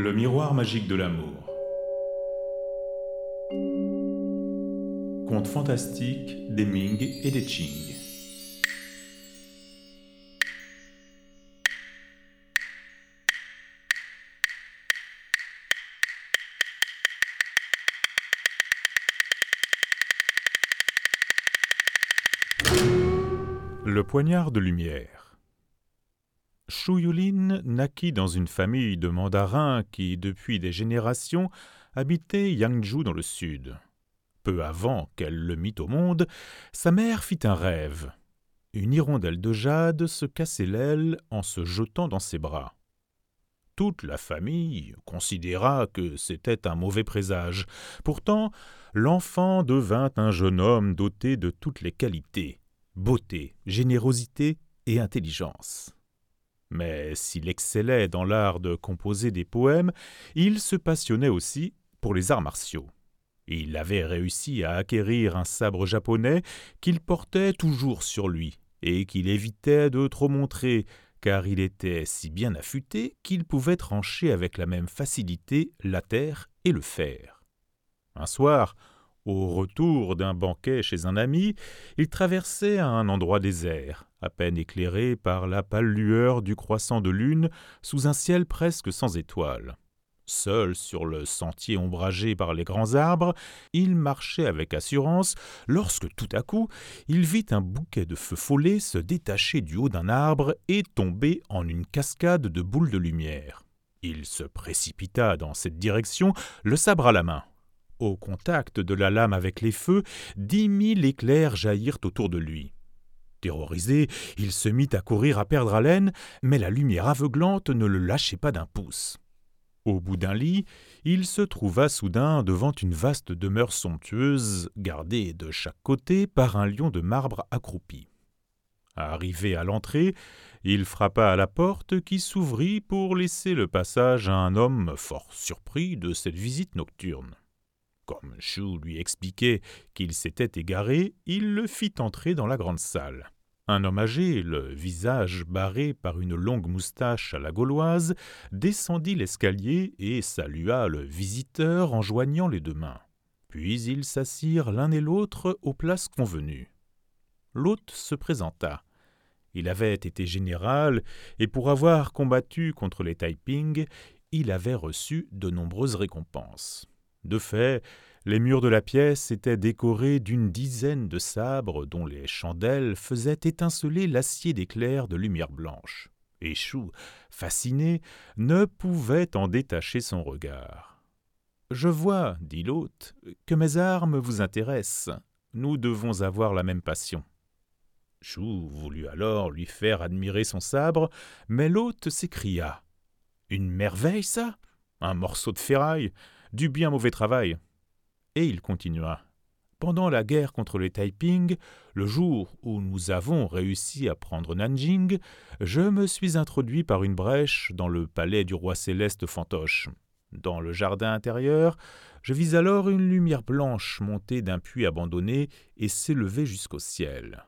Le miroir magique de l'amour. Conte fantastique des Ming et des Qing. Le poignard de lumière. Shu Yulin naquit dans une famille de mandarins qui, depuis des générations, habitait Yangzhou dans le sud. Peu avant qu'elle le mit au monde, sa mère fit un rêve. Une hirondelle de jade se cassait l'aile en se jetant dans ses bras. Toute la famille considéra que c'était un mauvais présage. Pourtant, l'enfant devint un jeune homme doté de toutes les qualités beauté, générosité et intelligence. Mais s'il excellait dans l'art de composer des poèmes, il se passionnait aussi pour les arts martiaux. Il avait réussi à acquérir un sabre japonais qu'il portait toujours sur lui et qu'il évitait de trop montrer, car il était si bien affûté qu'il pouvait trancher avec la même facilité la terre et le fer. Un soir, au retour d'un banquet chez un ami, il traversait un endroit désert, à peine éclairé par la pâle lueur du croissant de lune sous un ciel presque sans étoiles. Seul sur le sentier ombragé par les grands arbres, il marchait avec assurance lorsque tout à coup il vit un bouquet de feux follets se détacher du haut d'un arbre et tomber en une cascade de boules de lumière. Il se précipita dans cette direction, le sabre à la main. Au contact de la lame avec les feux, dix mille éclairs jaillirent autour de lui. Terrorisé, il se mit à courir à perdre haleine, mais la lumière aveuglante ne le lâchait pas d'un pouce. Au bout d'un lit, il se trouva soudain devant une vaste demeure somptueuse, gardée de chaque côté par un lion de marbre accroupi. Arrivé à l'entrée, il frappa à la porte qui s'ouvrit pour laisser le passage à un homme fort surpris de cette visite nocturne. Comme Chou lui expliquait qu'il s'était égaré, il le fit entrer dans la grande salle. Un homme âgé, le visage barré par une longue moustache à la gauloise, descendit l'escalier et salua le visiteur en joignant les deux mains. Puis ils s'assirent l'un et l'autre aux places convenues. L'hôte se présenta. Il avait été général, et pour avoir combattu contre les Taiping, il avait reçu de nombreuses récompenses. De fait, les murs de la pièce étaient décorés d'une dizaine de sabres dont les chandelles faisaient étinceler l'acier d'éclairs de lumière blanche. Et Chou, fasciné, ne pouvait en détacher son regard. Je vois, dit l'hôte, que mes armes vous intéressent. Nous devons avoir la même passion. Chou voulut alors lui faire admirer son sabre, mais l'hôte s'écria. Une merveille, ça Un morceau de ferraille du bien mauvais travail. Et il continua. Pendant la guerre contre les Taiping, le jour où nous avons réussi à prendre Nanjing, je me suis introduit par une brèche dans le palais du roi céleste Fantoche. Dans le jardin intérieur, je vis alors une lumière blanche monter d'un puits abandonné et s'élever jusqu'au ciel.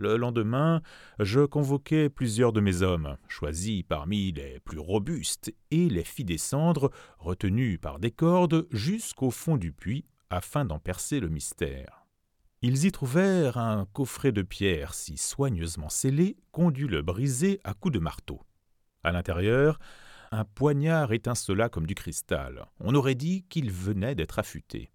Le lendemain, je convoquai plusieurs de mes hommes, choisis parmi les plus robustes, et les fis descendre, retenus par des cordes, jusqu'au fond du puits, afin d'en percer le mystère. Ils y trouvèrent un coffret de pierre si soigneusement scellé qu'on dut le briser à coups de marteau. À l'intérieur, un poignard étincela comme du cristal. On aurait dit qu'il venait d'être affûté.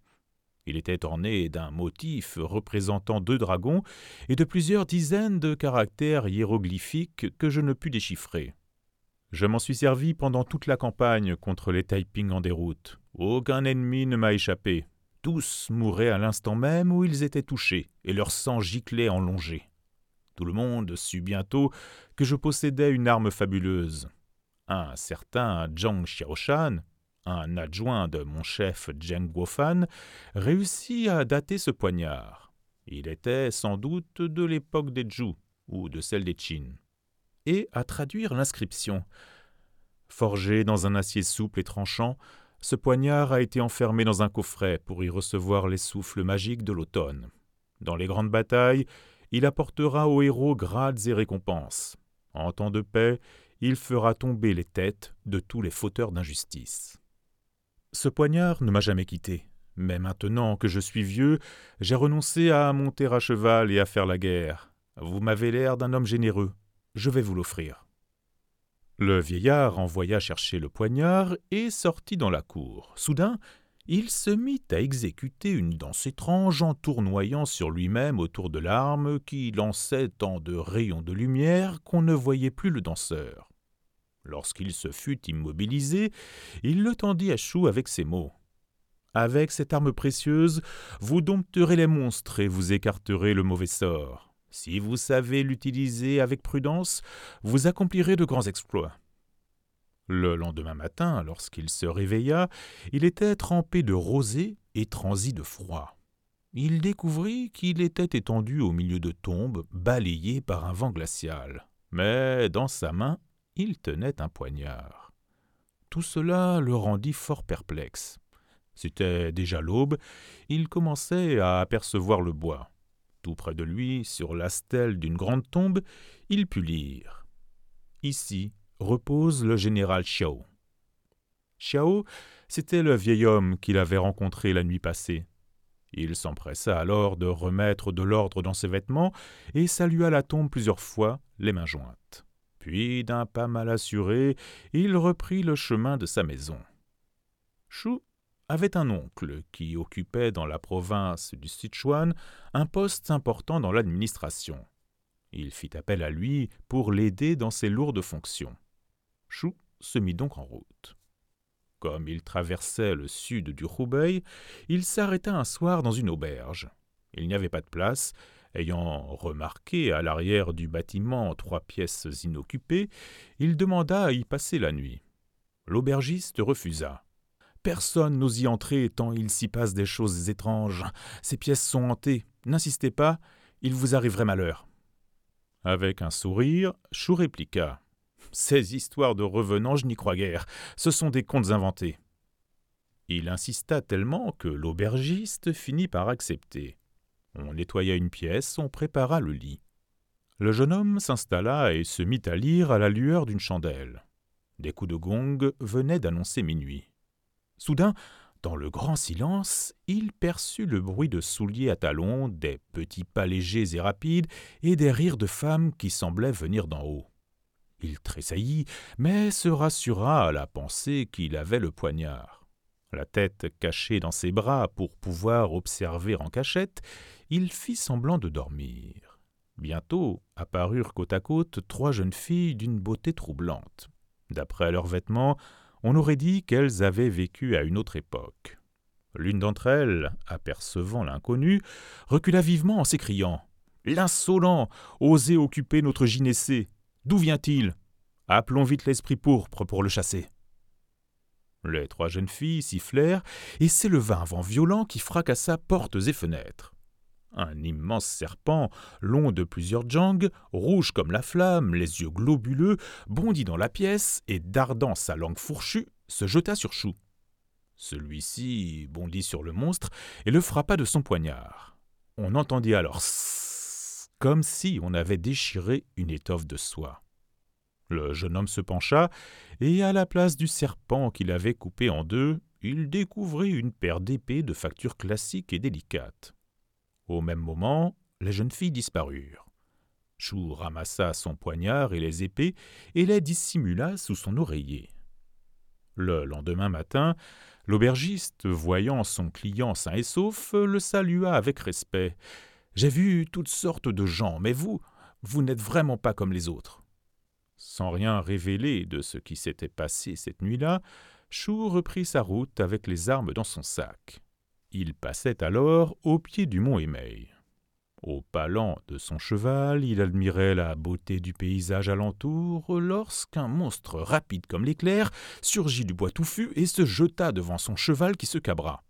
Il était orné d'un motif représentant deux dragons et de plusieurs dizaines de caractères hiéroglyphiques que je ne pus déchiffrer. Je m'en suis servi pendant toute la campagne contre les Taiping en déroute. Aucun ennemi ne m'a échappé. Tous mouraient à l'instant même où ils étaient touchés, et leur sang giclait en longée. Tout le monde sut bientôt que je possédais une arme fabuleuse. Un certain Zhang Xiaoshan, un adjoint de mon chef Zheng Guofan, réussit à dater ce poignard. Il était sans doute de l'époque des Zhou ou de celle des Qin, et à traduire l'inscription. Forgé dans un acier souple et tranchant, ce poignard a été enfermé dans un coffret pour y recevoir les souffles magiques de l'automne. Dans les grandes batailles, il apportera aux héros grades et récompenses. En temps de paix, il fera tomber les têtes de tous les fauteurs d'injustice. Ce poignard ne m'a jamais quitté, mais maintenant que je suis vieux, j'ai renoncé à monter à cheval et à faire la guerre. Vous m'avez l'air d'un homme généreux, je vais vous l'offrir. Le vieillard envoya chercher le poignard et sortit dans la cour. Soudain, il se mit à exécuter une danse étrange en tournoyant sur lui-même autour de l'arme qui lançait tant de rayons de lumière qu'on ne voyait plus le danseur. Lorsqu'il se fut immobilisé, il le tendit à Chou avec ces mots. Avec cette arme précieuse, vous dompterez les monstres et vous écarterez le mauvais sort. Si vous savez l'utiliser avec prudence, vous accomplirez de grands exploits. Le lendemain matin, lorsqu'il se réveilla, il était trempé de rosée et transi de froid. Il découvrit qu'il était étendu au milieu de tombes, balayé par un vent glacial. Mais dans sa main, il tenait un poignard. Tout cela le rendit fort perplexe. C'était déjà l'aube, il commençait à apercevoir le bois. Tout près de lui, sur la stèle d'une grande tombe, il put lire. Ici, repose le général Xiao. Xiao, c'était le vieil homme qu'il avait rencontré la nuit passée. Il s'empressa alors de remettre de l'ordre dans ses vêtements et salua la tombe plusieurs fois, les mains jointes. Puis, d'un pas mal assuré, il reprit le chemin de sa maison. Chou avait un oncle qui occupait dans la province du Sichuan un poste important dans l'administration. Il fit appel à lui pour l'aider dans ses lourdes fonctions. Chou se mit donc en route. Comme il traversait le sud du Hubei, il s'arrêta un soir dans une auberge. Il n'y avait pas de place. Ayant remarqué à l'arrière du bâtiment trois pièces inoccupées, il demanda à y passer la nuit. L'aubergiste refusa. Personne n'ose y entrer tant il s'y passe des choses étranges. Ces pièces sont hantées. N'insistez pas, il vous arriverait malheur. Avec un sourire, Chou répliqua. Ces histoires de revenants, je n'y crois guère. Ce sont des contes inventés. Il insista tellement que l'aubergiste finit par accepter. On nettoya une pièce, on prépara le lit. Le jeune homme s'installa et se mit à lire à la lueur d'une chandelle. Des coups de gong venaient d'annoncer minuit. Soudain, dans le grand silence, il perçut le bruit de souliers à talons, des petits pas légers et rapides, et des rires de femmes qui semblaient venir d'en haut. Il tressaillit, mais se rassura à la pensée qu'il avait le poignard. La tête cachée dans ses bras pour pouvoir observer en cachette, il fit semblant de dormir. Bientôt apparurent côte à côte trois jeunes filles d'une beauté troublante. D'après leurs vêtements, on aurait dit qu'elles avaient vécu à une autre époque. L'une d'entre elles, apercevant l'inconnu, recula vivement en s'écriant L'insolent Osez occuper notre gynécée D'où vient-il? Appelons vite l'esprit pourpre pour le chasser. Les trois jeunes filles sifflèrent, et s'éleva un vent violent qui fracassa portes et fenêtres. Un immense serpent, long de plusieurs jangs, rouge comme la flamme, les yeux globuleux, bondit dans la pièce et, dardant sa langue fourchue, se jeta sur Chou. Celui-ci bondit sur le monstre et le frappa de son poignard. On entendit alors comme si on avait déchiré une étoffe de soie. Le jeune homme se pencha, et à la place du serpent qu'il avait coupé en deux, il découvrit une paire d'épées de facture classique et délicate. Au même moment, les jeunes filles disparurent. Chou ramassa son poignard et les épées et les dissimula sous son oreiller. Le lendemain matin, l'aubergiste, voyant son client sain et sauf, le salua avec respect. J'ai vu toutes sortes de gens, mais vous, vous n'êtes vraiment pas comme les autres. Sans rien révéler de ce qui s'était passé cette nuit-là, Chou reprit sa route avec les armes dans son sac. Il passait alors au pied du mont Émeil. Au palan de son cheval, il admirait la beauté du paysage alentour lorsqu'un monstre rapide comme l'éclair surgit du bois touffu et se jeta devant son cheval qui se cabra.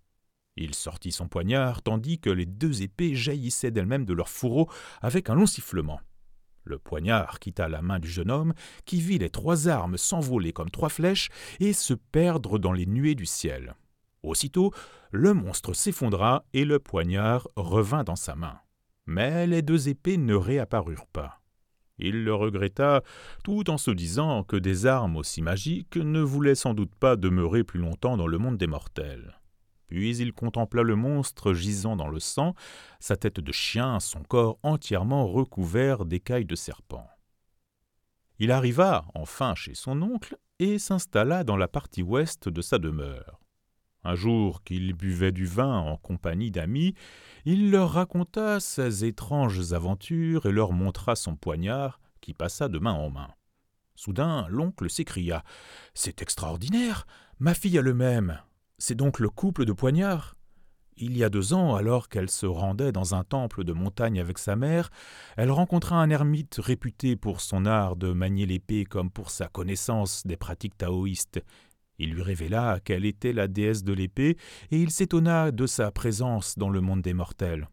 Il sortit son poignard tandis que les deux épées jaillissaient d'elles-mêmes de leur fourreau avec un long sifflement. Le poignard quitta la main du jeune homme, qui vit les trois armes s'envoler comme trois flèches et se perdre dans les nuées du ciel. Aussitôt, le monstre s'effondra et le poignard revint dans sa main. Mais les deux épées ne réapparurent pas. Il le regretta, tout en se disant que des armes aussi magiques ne voulaient sans doute pas demeurer plus longtemps dans le monde des mortels. Puis il contempla le monstre gisant dans le sang, sa tête de chien, son corps entièrement recouvert d'écailles de serpent. Il arriva enfin chez son oncle et s'installa dans la partie ouest de sa demeure. Un jour qu'il buvait du vin en compagnie d'amis, il leur raconta ses étranges aventures et leur montra son poignard qui passa de main en main. Soudain, l'oncle s'écria. C'est extraordinaire. Ma fille a le même. C'est donc le couple de poignards. Il y a deux ans, alors qu'elle se rendait dans un temple de montagne avec sa mère, elle rencontra un ermite réputé pour son art de manier l'épée comme pour sa connaissance des pratiques taoïstes, il lui révéla qu'elle était la déesse de l'épée, et il s'étonna de sa présence dans le monde des mortels.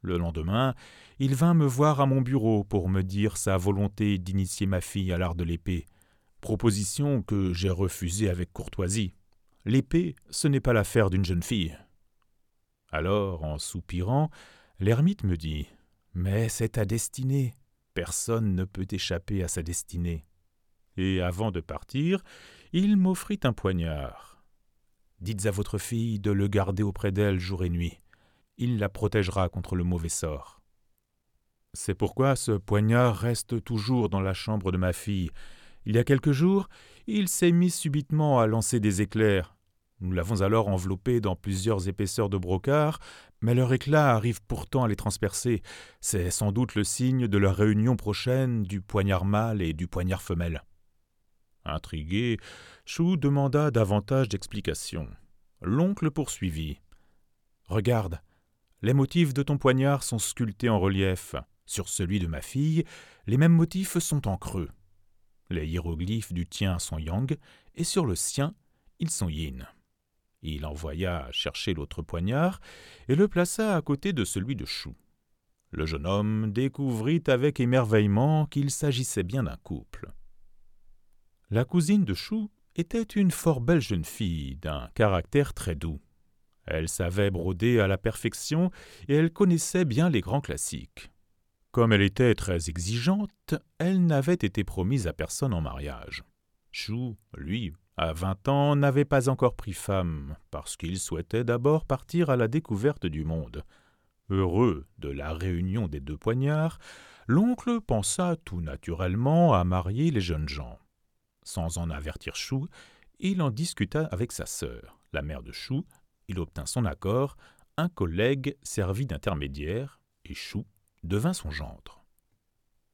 Le lendemain, il vint me voir à mon bureau pour me dire sa volonté d'initier ma fille à l'art de l'épée, proposition que j'ai refusée avec courtoisie. L'épée, ce n'est pas l'affaire d'une jeune fille. Alors, en soupirant, l'ermite me dit Mais c'est ta destinée. Personne ne peut échapper à sa destinée. Et avant de partir, il m'offrit un poignard. Dites à votre fille de le garder auprès d'elle jour et nuit. Il la protégera contre le mauvais sort. C'est pourquoi ce poignard reste toujours dans la chambre de ma fille. Il y a quelques jours, il s'est mis subitement à lancer des éclairs. Nous l'avons alors enveloppé dans plusieurs épaisseurs de brocart, mais leur éclat arrive pourtant à les transpercer. C'est sans doute le signe de la réunion prochaine du poignard mâle et du poignard femelle. Intrigué, Chou demanda davantage d'explications. L'oncle poursuivit. Regarde, les motifs de ton poignard sont sculptés en relief. Sur celui de ma fille, les mêmes motifs sont en creux. Les hiéroglyphes du tien sont yang, et sur le sien, ils sont yin. Il envoya chercher l'autre poignard et le plaça à côté de celui de Chou. Le jeune homme découvrit avec émerveillement qu'il s'agissait bien d'un couple. La cousine de Chou était une fort belle jeune fille, d'un caractère très doux. Elle savait broder à la perfection et elle connaissait bien les grands classiques. Comme elle était très exigeante, elle n'avait été promise à personne en mariage. Chou, lui, à vingt ans, n'avait pas encore pris femme, parce qu'il souhaitait d'abord partir à la découverte du monde. Heureux de la réunion des deux poignards, l'oncle pensa tout naturellement à marier les jeunes gens. Sans en avertir Chou, il en discuta avec sa sœur, la mère de Chou, il obtint son accord, un collègue servit d'intermédiaire, et Chou devint son gendre.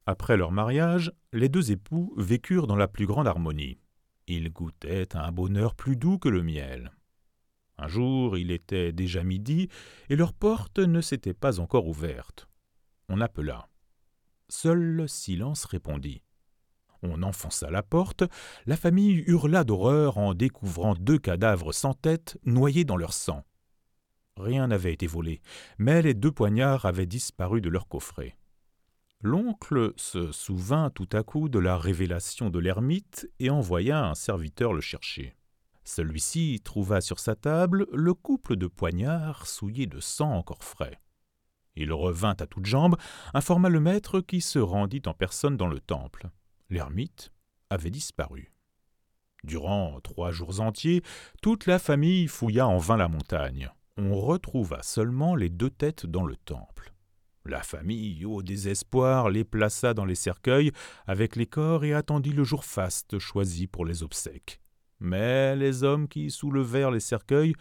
Après leur mariage, les deux époux vécurent dans la plus grande harmonie. Ils goûtaient à un bonheur plus doux que le miel. Un jour, il était déjà midi, et leur porte ne s'était pas encore ouverte. On appela. Seul le silence répondit. On enfonça la porte, la famille hurla d'horreur en découvrant deux cadavres sans tête noyés dans leur sang. Rien n'avait été volé, mais les deux poignards avaient disparu de leur coffret. L'oncle se souvint tout à coup de la révélation de l'ermite et envoya un serviteur le chercher. Celui-ci trouva sur sa table le couple de poignards souillés de sang encore frais. Il revint à toutes jambes, informa le maître qui se rendit en personne dans le temple l'ermite avait disparu. Durant trois jours entiers, toute la famille fouilla en vain la montagne. On retrouva seulement les deux têtes dans le temple. La famille, au désespoir, les plaça dans les cercueils avec les corps et attendit le jour faste choisi pour les obsèques. Mais les hommes qui soulevèrent les cercueils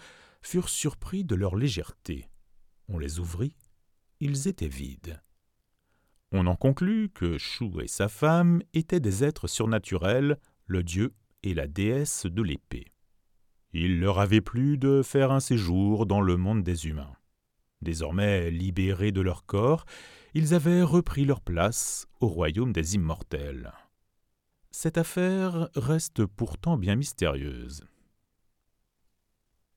furent surpris de leur légèreté. On les ouvrit, ils étaient vides. On en conclut que Chou et sa femme étaient des êtres surnaturels, le dieu et la déesse de l'épée. Il leur avait plu de faire un séjour dans le monde des humains. Désormais libérés de leur corps, ils avaient repris leur place au royaume des immortels. Cette affaire reste pourtant bien mystérieuse.